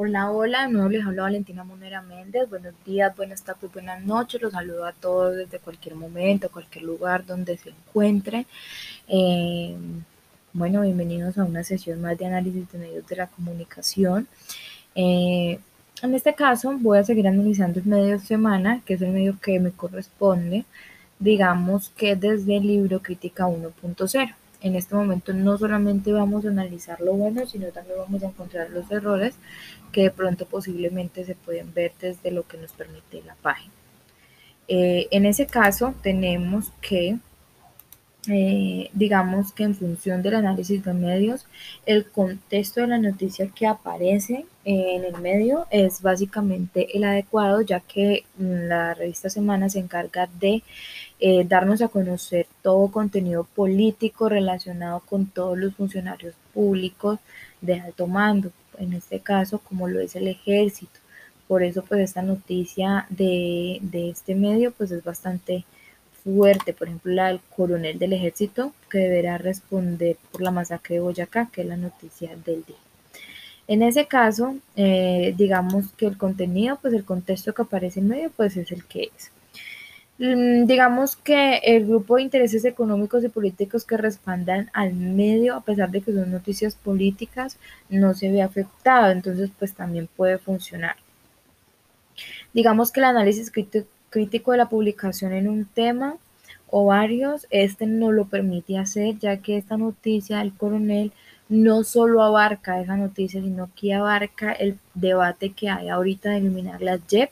Hola, hola, de nuevo les habla Valentina Monera Méndez. Buenos días, buenas tardes, buenas noches. Los saludo a todos desde cualquier momento, cualquier lugar donde se encuentren. Eh, bueno, bienvenidos a una sesión más de análisis de medios de la comunicación. Eh, en este caso voy a seguir analizando el medio semana, que es el medio que me corresponde, digamos que desde el libro Crítica 1.0 en este momento no solamente vamos a analizar lo bueno, sino también vamos a encontrar los errores que de pronto posiblemente se pueden ver desde lo que nos permite la página. Eh, en ese caso tenemos que, eh, digamos que en función del análisis de medios, el contexto de la noticia que aparece en el medio es básicamente el adecuado, ya que la revista Semana se encarga de eh, darnos a conocer todo contenido político relacionado con todos los funcionarios públicos de alto mando, en este caso como lo es el ejército. Por eso pues esta noticia de, de este medio pues es bastante fuerte, por ejemplo la del coronel del ejército que deberá responder por la masacre de Boyacá, que es la noticia del día. En ese caso, eh, digamos que el contenido, pues el contexto que aparece en medio, pues es el que es. Mm, digamos que el grupo de intereses económicos y políticos que respaldan al medio, a pesar de que son noticias políticas, no se ve afectado, entonces pues también puede funcionar. Digamos que el análisis crítico de la publicación en un tema o varios, este no lo permite hacer, ya que esta noticia del coronel no solo abarca esa noticia, sino que abarca el debate que hay ahorita de eliminar las JEP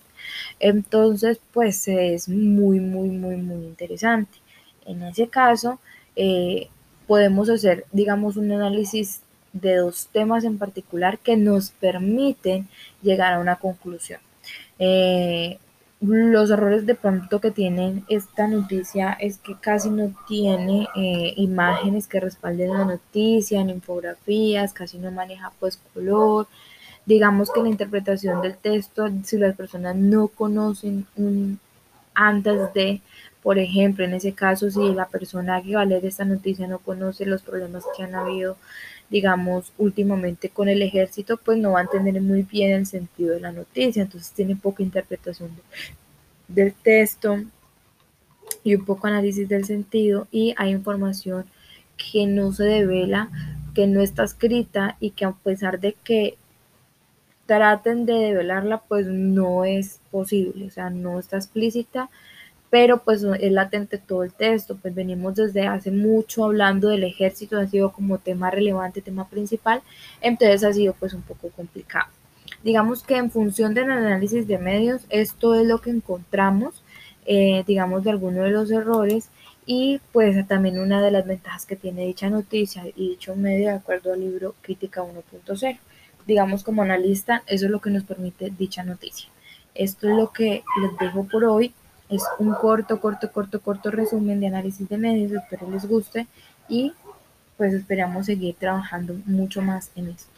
entonces, pues es muy, muy, muy, muy interesante. En ese caso, eh, podemos hacer, digamos, un análisis de dos temas en particular que nos permiten llegar a una conclusión. Eh, los errores de pronto que tienen esta noticia es que casi no tiene eh, imágenes que respalden la noticia, ni infografías, casi no maneja pues color, digamos que la interpretación del texto, si las personas no conocen un antes de, por ejemplo, en ese caso, si la persona que va a leer esta noticia no conoce los problemas que han habido, digamos, últimamente con el ejército, pues no va a entender muy bien el sentido de la noticia, entonces tiene poca interpretación del texto y un poco análisis del sentido y hay información que no se devela, que no está escrita y que a pesar de que traten de develarla, pues no es posible, o sea, no está explícita, pero pues es latente todo el texto, pues venimos desde hace mucho hablando del ejército, ha sido como tema relevante, tema principal, entonces ha sido pues un poco complicado. Digamos que en función del análisis de medios, esto es lo que encontramos, eh, digamos, de algunos de los errores y pues también una de las ventajas que tiene dicha noticia y dicho medio de acuerdo al libro Crítica 1.0 digamos como analista, eso es lo que nos permite dicha noticia. Esto es lo que les dejo por hoy. Es un corto, corto, corto, corto resumen de análisis de medios. Espero les guste y pues esperamos seguir trabajando mucho más en esto.